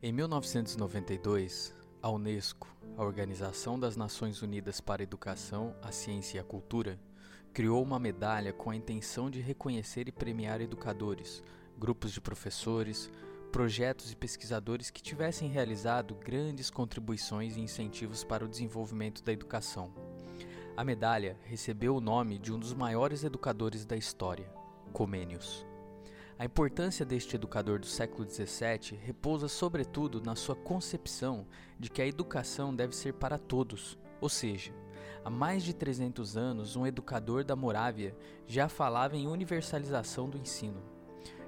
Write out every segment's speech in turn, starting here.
Em 1992, a Unesco, a Organização das Nações Unidas para a Educação, a Ciência e a Cultura, criou uma medalha com a intenção de reconhecer e premiar educadores, grupos de professores, projetos e pesquisadores que tivessem realizado grandes contribuições e incentivos para o desenvolvimento da educação. A medalha recebeu o nome de um dos maiores educadores da história, Comênios. A importância deste educador do século XVII repousa sobretudo na sua concepção de que a educação deve ser para todos, ou seja, há mais de 300 anos um educador da Morávia já falava em universalização do ensino.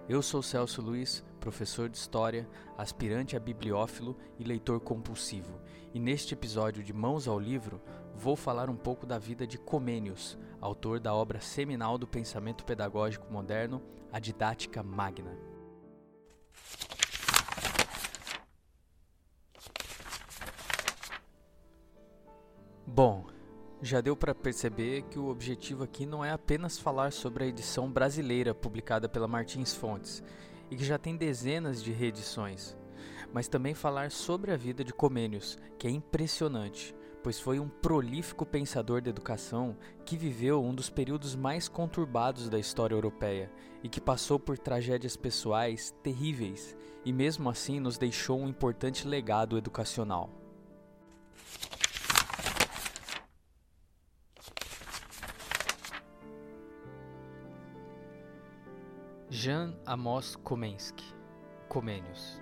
Eu sou Celso Luiz, professor de História, aspirante a bibliófilo e leitor compulsivo, e neste episódio de Mãos ao Livro vou falar um pouco da vida de Comênios, autor da obra seminal do pensamento pedagógico moderno, A Didática Magna. Bom, já deu para perceber que o objetivo aqui não é apenas falar sobre a edição brasileira publicada pela Martins Fontes e que já tem dezenas de reedições, mas também falar sobre a vida de Comênios, que é impressionante, pois foi um prolífico pensador da educação que viveu um dos períodos mais conturbados da história europeia e que passou por tragédias pessoais terríveis e mesmo assim nos deixou um importante legado educacional. Jean Amos Komensky, Comênios,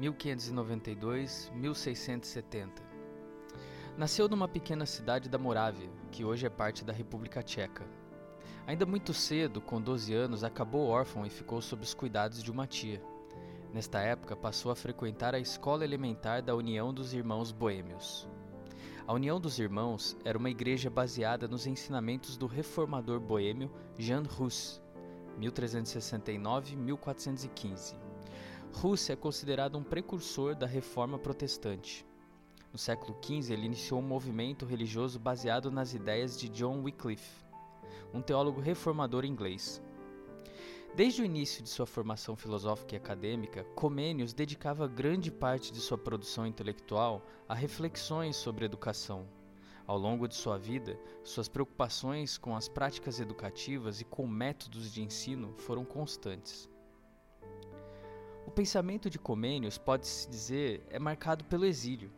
1592-1670. Nasceu numa pequena cidade da Morávia, que hoje é parte da República Tcheca. Ainda muito cedo, com 12 anos, acabou órfão e ficou sob os cuidados de uma tia. Nesta época, passou a frequentar a escola elementar da União dos Irmãos Boêmios. A União dos Irmãos era uma igreja baseada nos ensinamentos do reformador boêmio Jan Hus, 1369-1415. Rússia é considerado um precursor da reforma protestante. No século XV, ele iniciou um movimento religioso baseado nas ideias de John Wycliffe, um teólogo reformador inglês. Desde o início de sua formação filosófica e acadêmica, Comênios dedicava grande parte de sua produção intelectual a reflexões sobre educação, ao longo de sua vida, suas preocupações com as práticas educativas e com métodos de ensino foram constantes. O pensamento de Comênios, pode-se dizer, é marcado pelo exílio.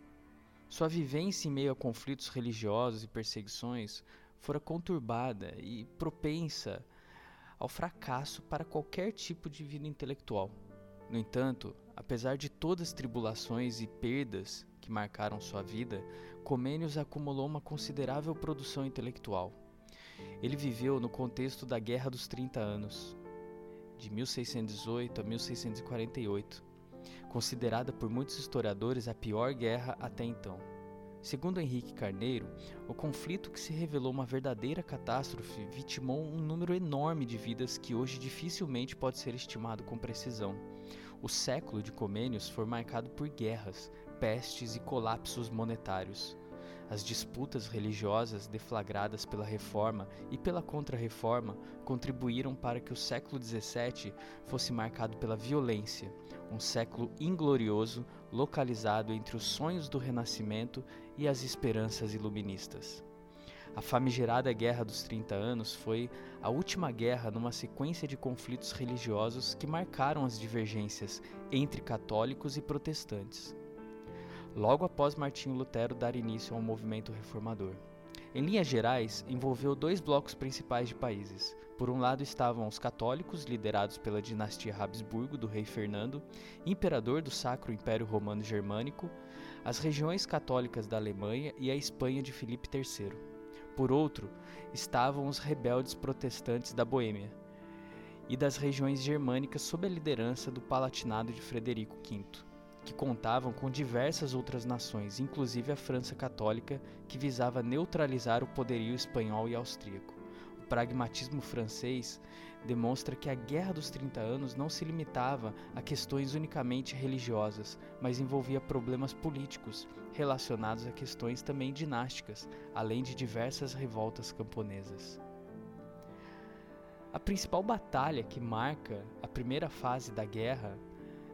Sua vivência em meio a conflitos religiosos e perseguições fora conturbada e propensa ao fracasso para qualquer tipo de vida intelectual. No entanto, apesar de todas as tribulações e perdas que marcaram sua vida, Comênios acumulou uma considerável produção intelectual. Ele viveu no contexto da Guerra dos 30 Anos, de 1618 a 1648, considerada por muitos historiadores a pior guerra até então. Segundo Henrique Carneiro, o conflito que se revelou uma verdadeira catástrofe vitimou um número enorme de vidas que hoje dificilmente pode ser estimado com precisão. O século de Comênios foi marcado por guerras, pestes e colapsos monetários. As disputas religiosas deflagradas pela Reforma e pela Contra-Reforma contribuíram para que o século XVII fosse marcado pela violência, um século inglorioso localizado entre os sonhos do Renascimento e as esperanças iluministas. A famigerada Guerra dos Trinta Anos foi a última guerra numa sequência de conflitos religiosos que marcaram as divergências entre católicos e protestantes logo após Martinho Lutero dar início ao movimento reformador. Em linhas gerais, envolveu dois blocos principais de países. Por um lado estavam os católicos, liderados pela dinastia Habsburgo do rei Fernando, imperador do Sacro Império Romano Germânico, as regiões católicas da Alemanha e a Espanha de Filipe III. Por outro, estavam os rebeldes protestantes da Boêmia e das regiões germânicas sob a liderança do Palatinado de Frederico V que contavam com diversas outras nações, inclusive a França Católica, que visava neutralizar o poderio espanhol e austríaco. Pragmatismo francês demonstra que a Guerra dos 30 Anos não se limitava a questões unicamente religiosas, mas envolvia problemas políticos relacionados a questões também dinásticas, além de diversas revoltas camponesas. A principal batalha que marca a primeira fase da guerra,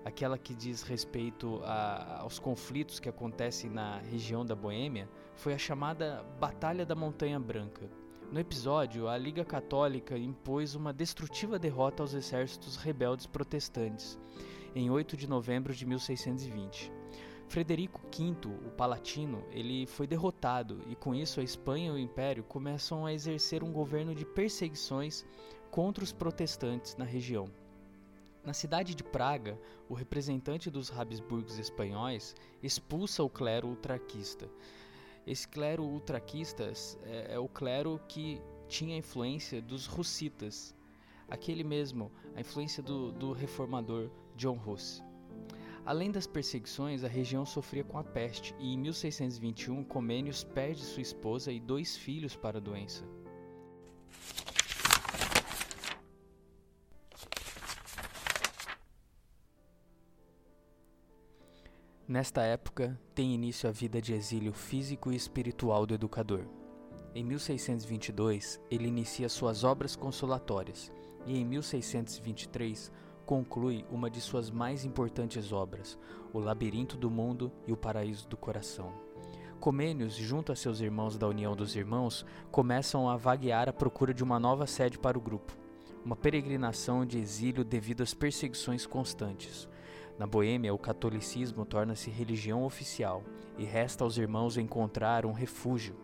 aquela que diz respeito a, aos conflitos que acontecem na região da Boêmia, foi a chamada Batalha da Montanha Branca. No episódio, a Liga Católica impôs uma destrutiva derrota aos exércitos rebeldes protestantes, em 8 de novembro de 1620. Frederico V, o Palatino, ele foi derrotado e com isso a Espanha e o Império começam a exercer um governo de perseguições contra os protestantes na região. Na cidade de Praga, o representante dos Habsburgos espanhóis expulsa o clero ultraquista, esse clero ultraquistas é, é o clero que tinha a influência dos russitas, aquele mesmo, a influência do, do reformador John Huss. Além das perseguições, a região sofria com a peste e em 1621 Comênios perde sua esposa e dois filhos para a doença. Nesta época, tem início a vida de exílio físico e espiritual do educador. Em 1622, ele inicia suas obras consolatórias e em 1623 conclui uma de suas mais importantes obras, O Labirinto do Mundo e o Paraíso do Coração. Comênios, junto a seus irmãos da União dos Irmãos, começam a vaguear à procura de uma nova sede para o grupo, uma peregrinação de exílio devido às perseguições constantes. Na Boêmia, o catolicismo torna-se religião oficial e resta aos irmãos encontrar um refúgio.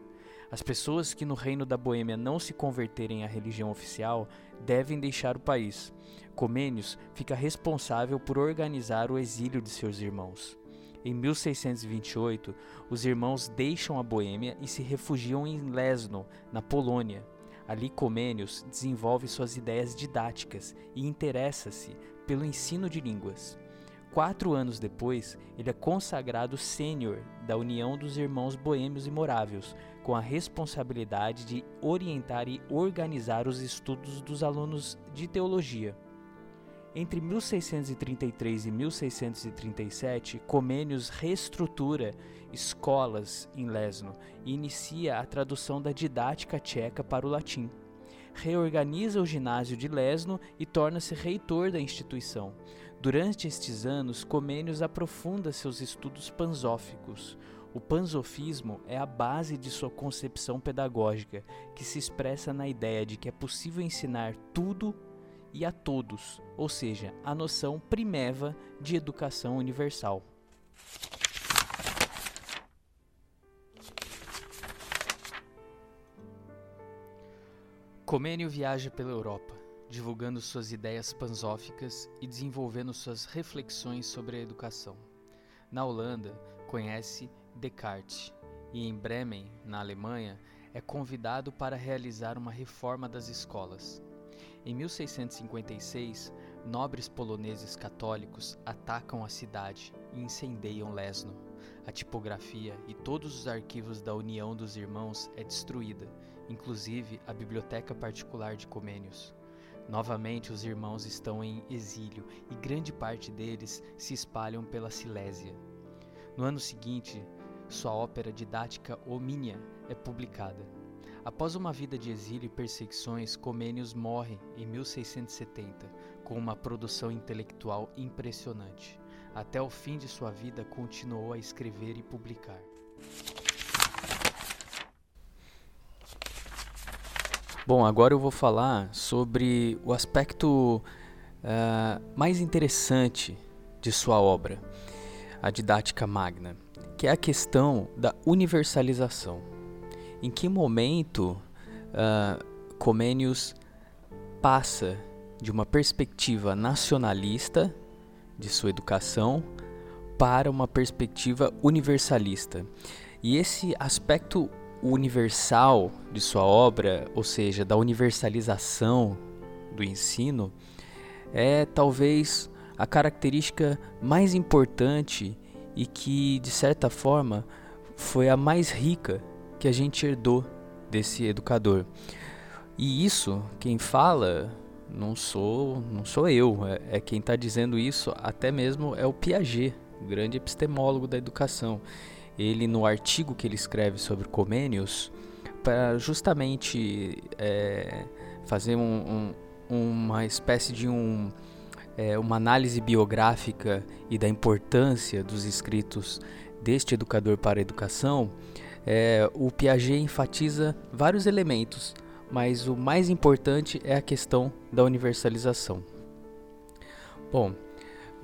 As pessoas que no reino da Boêmia não se converterem à religião oficial devem deixar o país. Comênios fica responsável por organizar o exílio de seus irmãos. Em 1628, os irmãos deixam a Boêmia e se refugiam em Lesno, na Polônia. Ali, Comênios desenvolve suas ideias didáticas e interessa-se pelo ensino de línguas. Quatro anos depois, ele é consagrado sênior da União dos Irmãos Boêmios e Morávios, com a responsabilidade de orientar e organizar os estudos dos alunos de teologia. Entre 1633 e 1637, Comênios reestrutura escolas em Lesno e inicia a tradução da didática tcheca para o latim. Reorganiza o ginásio de Lesno e torna-se reitor da instituição. Durante estes anos, Comênios aprofunda seus estudos panzóficos. O panzofismo é a base de sua concepção pedagógica, que se expressa na ideia de que é possível ensinar tudo e a todos, ou seja, a noção primeva de educação universal. Comênio viaja pela Europa divulgando suas ideias panzóficas e desenvolvendo suas reflexões sobre a educação. Na Holanda, conhece Descartes e em Bremen, na Alemanha, é convidado para realizar uma reforma das escolas. Em 1656, nobres poloneses católicos atacam a cidade e incendiam Lesno. A tipografia e todos os arquivos da União dos Irmãos é destruída, inclusive a biblioteca particular de Comênios. Novamente, os irmãos estão em exílio e grande parte deles se espalham pela Silésia. No ano seguinte, sua ópera didática Omnia é publicada. Após uma vida de exílio e perseguições, Comênios morre em 1670 com uma produção intelectual impressionante. Até o fim de sua vida, continuou a escrever e publicar. Bom, agora eu vou falar sobre o aspecto uh, mais interessante de sua obra, a didática magna, que é a questão da universalização. Em que momento uh, Comênios passa de uma perspectiva nacionalista de sua educação para uma perspectiva universalista? E esse aspecto universal de sua obra, ou seja, da universalização do ensino, é talvez a característica mais importante e que, de certa forma, foi a mais rica que a gente herdou desse educador. E isso, quem fala, não sou, não sou eu, é, é quem está dizendo isso, até mesmo é o Piaget, o grande epistemólogo da educação. Ele, no artigo que ele escreve sobre Comênios, para justamente é, fazer um, um, uma espécie de um, é, uma análise biográfica e da importância dos escritos deste educador para a educação, é, o Piaget enfatiza vários elementos, mas o mais importante é a questão da universalização. Bom,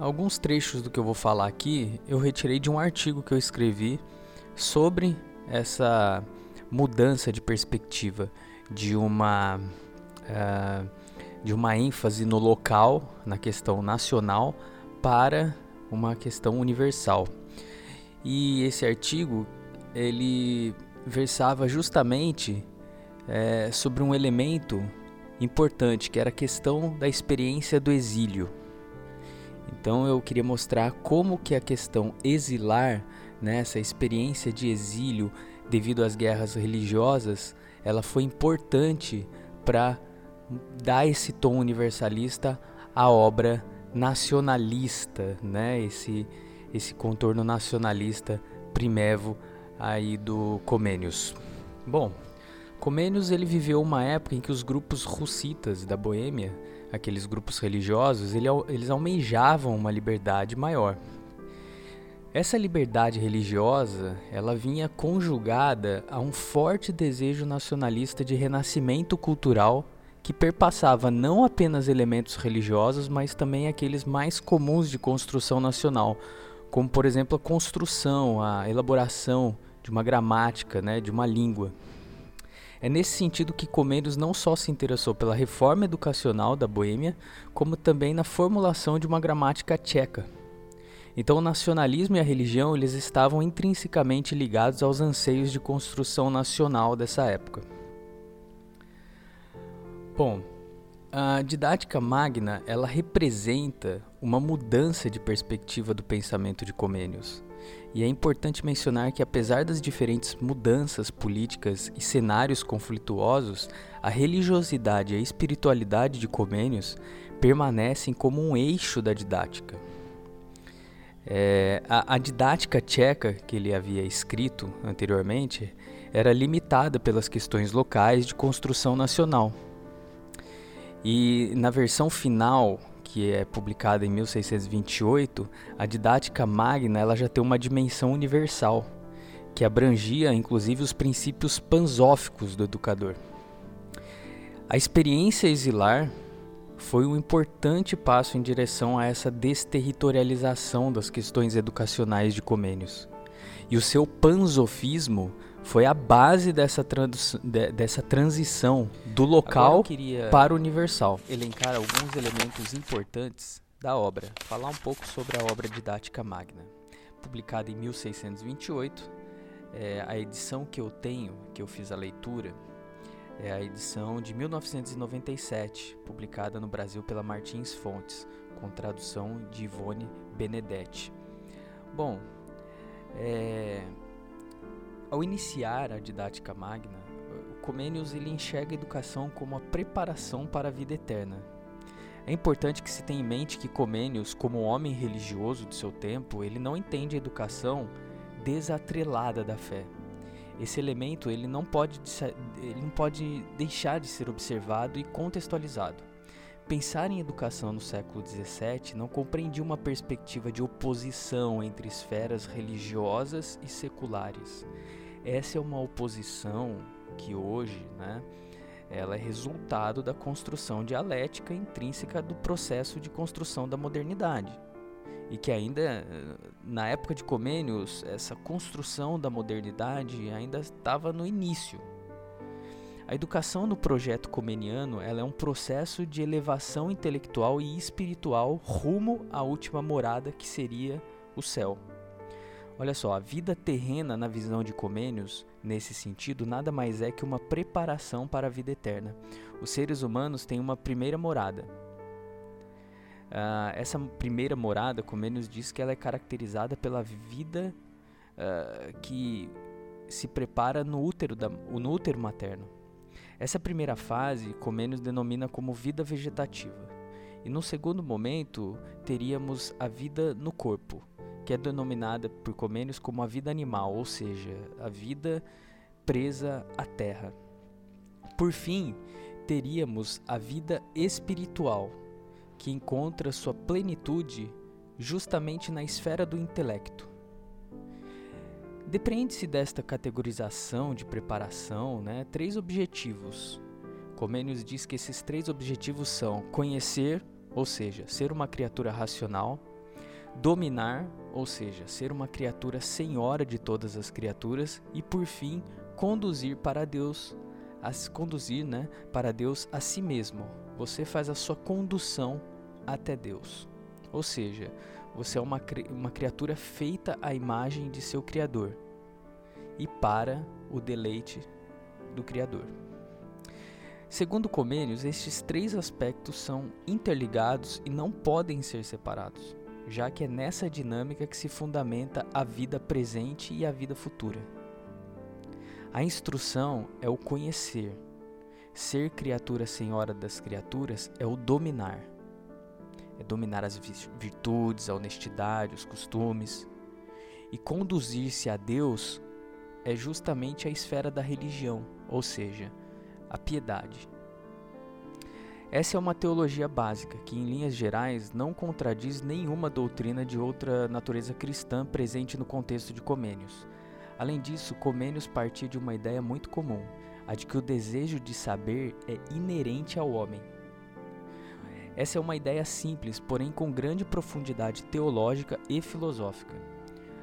alguns trechos do que eu vou falar aqui eu retirei de um artigo que eu escrevi sobre essa mudança de perspectiva de uma uh, de uma ênfase no local, na questão nacional, para uma questão universal. E esse artigo ele versava justamente é, sobre um elemento importante, que era a questão da experiência do exílio. Então eu queria mostrar como que a questão exilar, né, essa experiência de exílio devido às guerras religiosas, ela foi importante para dar esse tom universalista à obra nacionalista, né? Esse esse contorno nacionalista primevo aí do Comênios. Bom, Comênios ele viveu uma época em que os grupos russitas da Boêmia, aqueles grupos religiosos, ele, eles almejavam uma liberdade maior. Essa liberdade religiosa, ela vinha conjugada a um forte desejo nacionalista de renascimento cultural que perpassava não apenas elementos religiosos, mas também aqueles mais comuns de construção nacional, como por exemplo a construção, a elaboração de uma gramática, né, de uma língua. É nesse sentido que Comênios não só se interessou pela reforma educacional da Boêmia, como também na formulação de uma gramática tcheca. Então o nacionalismo e a religião eles estavam intrinsecamente ligados aos anseios de construção nacional dessa época. Bom, a didática magna ela representa uma mudança de perspectiva do pensamento de Comênios. E é importante mencionar que, apesar das diferentes mudanças políticas e cenários conflituosos, a religiosidade e a espiritualidade de Comênios permanecem como um eixo da didática. É, a, a didática tcheca que ele havia escrito anteriormente era limitada pelas questões locais de construção nacional. E na versão final, que é publicada em 1628, a didática magna ela já tem uma dimensão universal, que abrangia inclusive os princípios pansóficos do educador. A experiência exilar foi um importante passo em direção a essa desterritorialização das questões educacionais de Comênios. E o seu pansofismo foi a base dessa, de, dessa transição do local para o universal. Elencar alguns elementos importantes da obra, falar um pouco sobre a obra didática magna. Publicada em 1628, é, a edição que eu tenho, que eu fiz a leitura, é a edição de 1997, publicada no Brasil pela Martins Fontes, com tradução de Ivone Benedetti. Bom, é, ao iniciar a didática magna, Comênios ele enxerga a educação como a preparação para a vida eterna. É importante que se tenha em mente que Comênios, como homem religioso de seu tempo, ele não entende a educação desatrelada da fé esse elemento ele não pode, ele não pode deixar de ser observado e contextualizado. Pensar em educação no século XVII não compreendia uma perspectiva de oposição entre esferas religiosas e seculares. Essa é uma oposição que hoje, né, ela é resultado da construção dialética intrínseca do processo de construção da modernidade e que ainda na época de Comênios essa construção da modernidade ainda estava no início. A educação no projeto comeniano ela é um processo de elevação intelectual e espiritual rumo à última morada que seria o céu. Olha só, a vida terrena na visão de Comênios, nesse sentido, nada mais é que uma preparação para a vida eterna. Os seres humanos têm uma primeira morada, Uh, essa primeira morada, nos diz, que ela é caracterizada pela vida uh, que se prepara no útero, da, no útero materno. Essa primeira fase, Comênios denomina como vida vegetativa. E no segundo momento, teríamos a vida no corpo, que é denominada por Comênios como a vida animal, ou seja, a vida presa à terra. Por fim, teríamos a vida espiritual, que encontra sua plenitude justamente na esfera do intelecto. Depreende-se desta categorização de preparação né, três objetivos. Comênios diz que esses três objetivos são conhecer, ou seja, ser uma criatura racional, dominar, ou seja, ser uma criatura senhora de todas as criaturas, e por fim, conduzir para Deus, a conduzir, né, para Deus a si mesmo. Você faz a sua condução até Deus. Ou seja, você é uma, uma criatura feita à imagem de seu Criador e para o deleite do Criador. Segundo Comênios, estes três aspectos são interligados e não podem ser separados, já que é nessa dinâmica que se fundamenta a vida presente e a vida futura. A instrução é o conhecer. Ser criatura senhora das criaturas é o dominar. É dominar as virtudes, a honestidade, os costumes. E conduzir-se a Deus é justamente a esfera da religião, ou seja, a piedade. Essa é uma teologia básica que, em linhas gerais, não contradiz nenhuma doutrina de outra natureza cristã presente no contexto de Comênios. Além disso, Comênios partia de uma ideia muito comum, a de que o desejo de saber é inerente ao homem. Essa é uma ideia simples, porém com grande profundidade teológica e filosófica.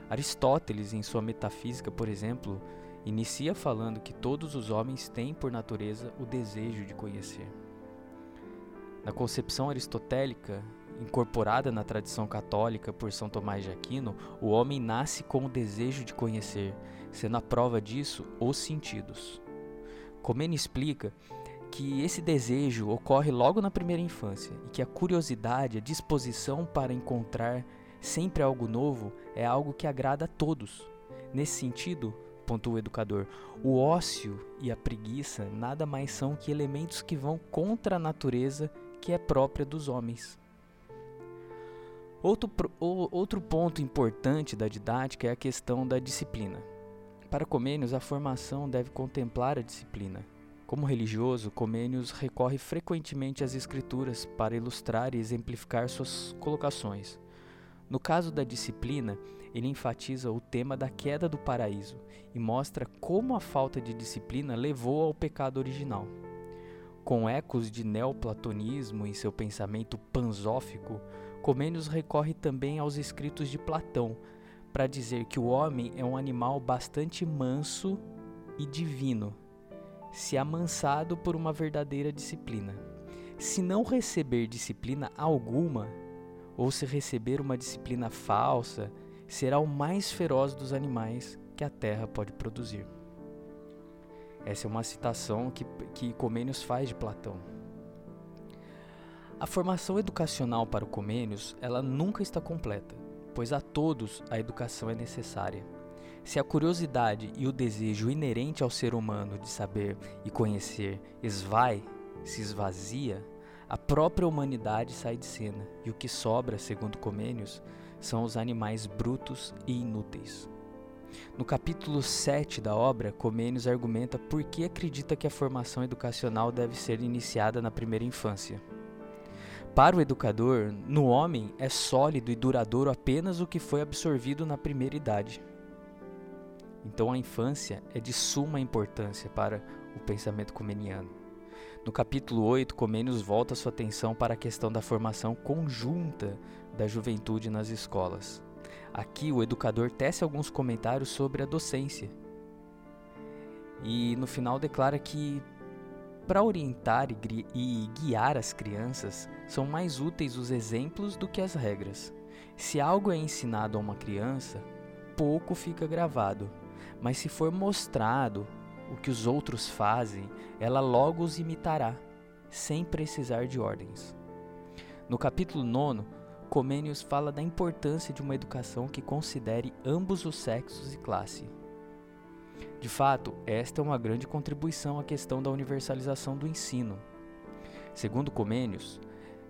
Aristóteles, em sua Metafísica, por exemplo, inicia falando que todos os homens têm por natureza o desejo de conhecer. Na concepção aristotélica, incorporada na tradição católica por São Tomás de Aquino, o homem nasce com o desejo de conhecer, sendo a prova disso os sentidos. Comene explica que esse desejo ocorre logo na primeira infância e que a curiosidade, a disposição para encontrar sempre algo novo é algo que agrada a todos. Nesse sentido, pontua o educador, o ócio e a preguiça nada mais são que elementos que vão contra a natureza que é própria dos homens. Outro, outro ponto importante da didática é a questão da disciplina. Para Comênios, a formação deve contemplar a disciplina. Como religioso, Comênios recorre frequentemente às escrituras para ilustrar e exemplificar suas colocações. No caso da disciplina, ele enfatiza o tema da queda do paraíso e mostra como a falta de disciplina levou ao pecado original. Com ecos de neoplatonismo em seu pensamento panzófico, Comênios recorre também aos escritos de Platão para dizer que o homem é um animal bastante manso e divino, se amansado por uma verdadeira disciplina. Se não receber disciplina alguma, ou se receber uma disciplina falsa, será o mais feroz dos animais que a terra pode produzir. Essa é uma citação que, que Comênios faz de Platão. A formação educacional para o Comênios, ela nunca está completa, pois a todos a educação é necessária. Se a curiosidade e o desejo inerente ao ser humano de saber e conhecer esvai, se esvazia, a própria humanidade sai de cena, e o que sobra, segundo Comênios, são os animais brutos e inúteis. No capítulo 7 da obra, Comênios argumenta por que acredita que a formação educacional deve ser iniciada na primeira infância. Para o educador, no homem é sólido e duradouro apenas o que foi absorvido na primeira idade. Então a infância é de suma importância para o pensamento comeniano. No capítulo 8, Comênios volta sua atenção para a questão da formação conjunta da juventude nas escolas. Aqui o educador tece alguns comentários sobre a docência. E no final declara que para orientar e guiar as crianças, são mais úteis os exemplos do que as regras. Se algo é ensinado a uma criança, pouco fica gravado, mas se for mostrado o que os outros fazem, ela logo os imitará, sem precisar de ordens. No capítulo 9, Comênios fala da importância de uma educação que considere ambos os sexos e classe. De fato, esta é uma grande contribuição à questão da universalização do ensino. Segundo Comênios,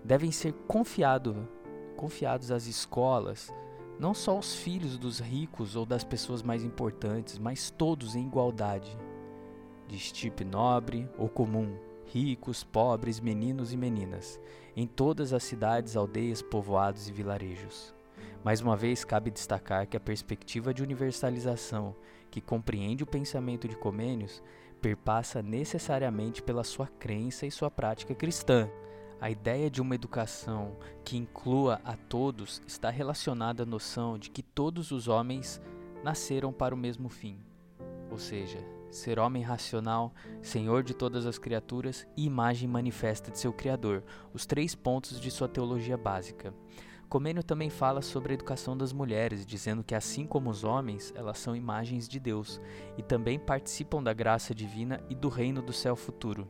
devem ser confiado, confiados às escolas não só os filhos dos ricos ou das pessoas mais importantes, mas todos em igualdade, de estipe nobre ou comum, ricos, pobres, meninos e meninas, em todas as cidades, aldeias, povoados e vilarejos. Mais uma vez, cabe destacar que a perspectiva de universalização, que compreende o pensamento de Comênios, perpassa necessariamente pela sua crença e sua prática cristã. A ideia de uma educação que inclua a todos está relacionada à noção de que todos os homens nasceram para o mesmo fim, ou seja, ser homem racional, senhor de todas as criaturas e imagem manifesta de seu Criador, os três pontos de sua teologia básica. Comênio também fala sobre a educação das mulheres, dizendo que assim como os homens, elas são imagens de Deus e também participam da graça divina e do reino do céu futuro.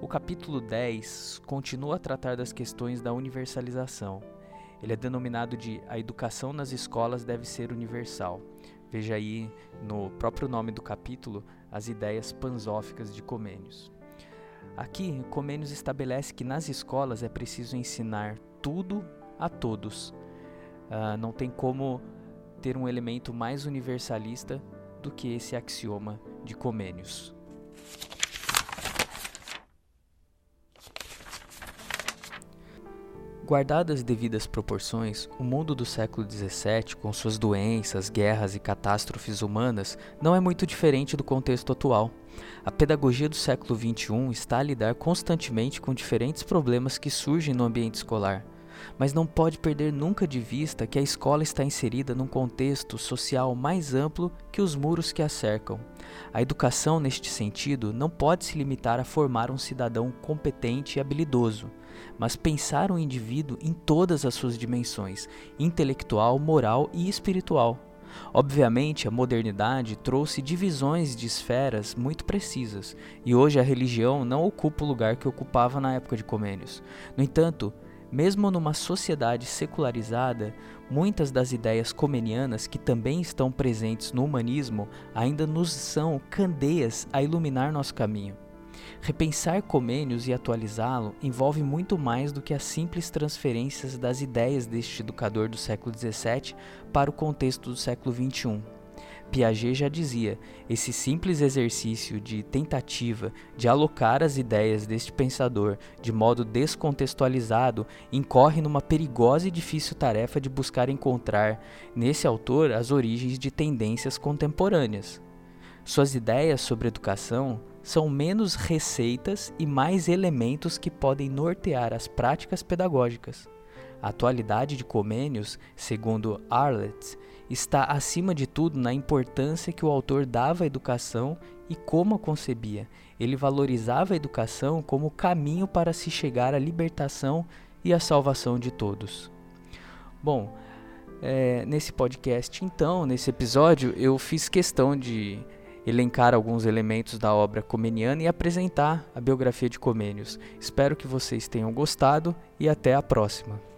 O capítulo 10 continua a tratar das questões da universalização. Ele é denominado de A Educação nas Escolas Deve Ser Universal. Veja aí no próprio nome do capítulo as ideias pansóficas de Comênios. Aqui, Comênios estabelece que nas escolas é preciso ensinar tudo a todos. Uh, não tem como ter um elemento mais universalista do que esse axioma de Comênios. Guardadas as devidas proporções, o mundo do século XVII, com suas doenças, guerras e catástrofes humanas, não é muito diferente do contexto atual. A pedagogia do século XXI está a lidar constantemente com diferentes problemas que surgem no ambiente escolar, mas não pode perder nunca de vista que a escola está inserida num contexto social mais amplo que os muros que a cercam. A educação, neste sentido, não pode se limitar a formar um cidadão competente e habilidoso mas pensar o indivíduo em todas as suas dimensões intelectual, moral e espiritual. Obviamente, a modernidade trouxe divisões de esferas muito precisas, e hoje a religião não ocupa o lugar que ocupava na época de Comênios. No entanto, mesmo numa sociedade secularizada, muitas das ideias comenianas que também estão presentes no humanismo ainda nos são candeias a iluminar nosso caminho. Repensar Comênios e atualizá-lo envolve muito mais do que as simples transferências das ideias deste educador do século XVII para o contexto do século XXI. Piaget já dizia: esse simples exercício de tentativa de alocar as ideias deste pensador de modo descontextualizado incorre numa perigosa e difícil tarefa de buscar encontrar nesse autor as origens de tendências contemporâneas. Suas ideias sobre educação são menos receitas e mais elementos que podem nortear as práticas pedagógicas. A atualidade de Comênios, segundo Arlett, está acima de tudo na importância que o autor dava à educação e como a concebia. Ele valorizava a educação como caminho para se chegar à libertação e à salvação de todos. Bom, é, nesse podcast, então, nesse episódio, eu fiz questão de elencar alguns elementos da obra comeniana e apresentar a biografia de Comênios. Espero que vocês tenham gostado e até a próxima.